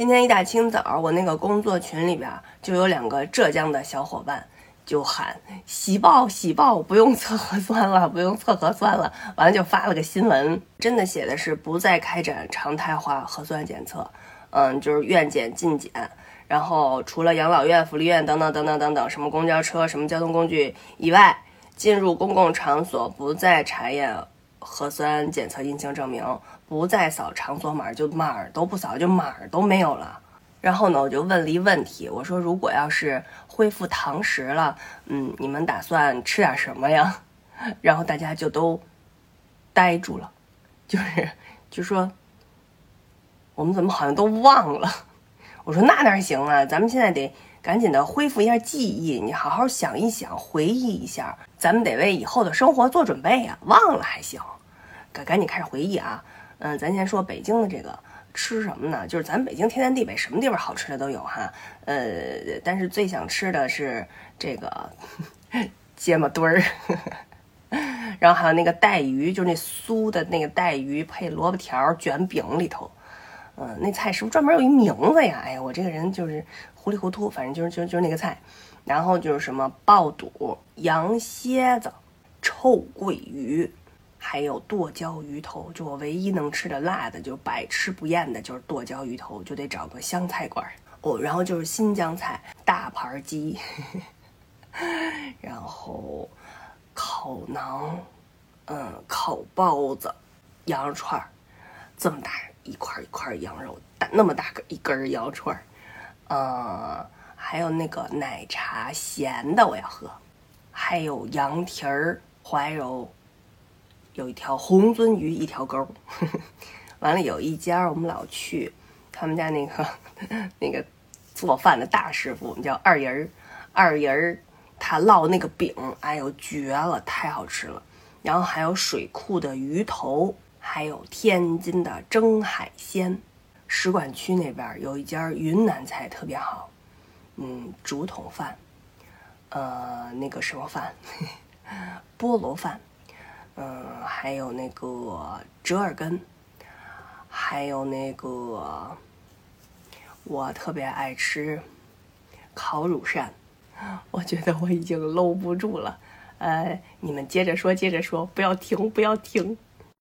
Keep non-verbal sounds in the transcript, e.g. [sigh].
今天一大清早，我那个工作群里边就有两个浙江的小伙伴就喊“喜报喜报，不用测核酸了，不用测核酸了”，完了就发了个新闻，真的写的是不再开展常态化核酸检测，嗯，就是院检尽检，然后除了养老院、福利院等等等等等等，什么公交车、什么交通工具以外，进入公共场所不再查验核酸检测阴性证明。不再扫场所码，就码儿都不扫，就码儿都没有了。然后呢，我就问了一问题，我说如果要是恢复堂食了，嗯，你们打算吃点什么呀？[laughs] 然后大家就都呆住了，就是就说我们怎么好像都忘了？[laughs] 我说那哪行啊，咱们现在得赶紧的恢复一下记忆，你好好想一想，回忆一下，咱们得为以后的生活做准备呀。忘了还行，赶赶紧开始回忆啊。嗯，咱先说北京的这个吃什么呢？就是咱北京天南地北，什么地方好吃的都有哈。呃，但是最想吃的是这个 [laughs] 芥末墩儿，[laughs] 然后还有那个带鱼，就是那酥的那个带鱼配萝卜条卷饼里头。嗯，那菜是不是专门有一名字呀？哎呀，我这个人就是糊里糊涂，反正就是就就是那个菜。然后就是什么爆肚、羊蝎子、臭鳜鱼。还有剁椒鱼头，就我唯一能吃的辣的，就百吃不厌的，就是剁椒鱼头，就得找个湘菜馆哦。然后就是新疆菜，大盘鸡，[laughs] 然后烤馕，嗯，烤包子，羊肉串儿，这么大一块一块羊肉，大那么大个一根羊肉串儿，呃，还有那个奶茶咸的我要喝，还有羊蹄儿，怀柔。有一条红鳟鱼，一条钩。[laughs] 完了，有一家我们老去，他们家那个 [laughs] 那个做饭的大师傅，我们叫二爷儿。二爷儿他烙那个饼，哎呦绝了，太好吃了。然后还有水库的鱼头，还有天津的蒸海鲜。使馆区那边有一家云南菜特别好，嗯，竹筒饭，呃，那个什么饭，[laughs] 菠萝饭。嗯，还有那个折耳根，还有那个我特别爱吃烤乳扇，[laughs] 我觉得我已经搂不住了。呃，你们接着说，接着说，不要停，不要停。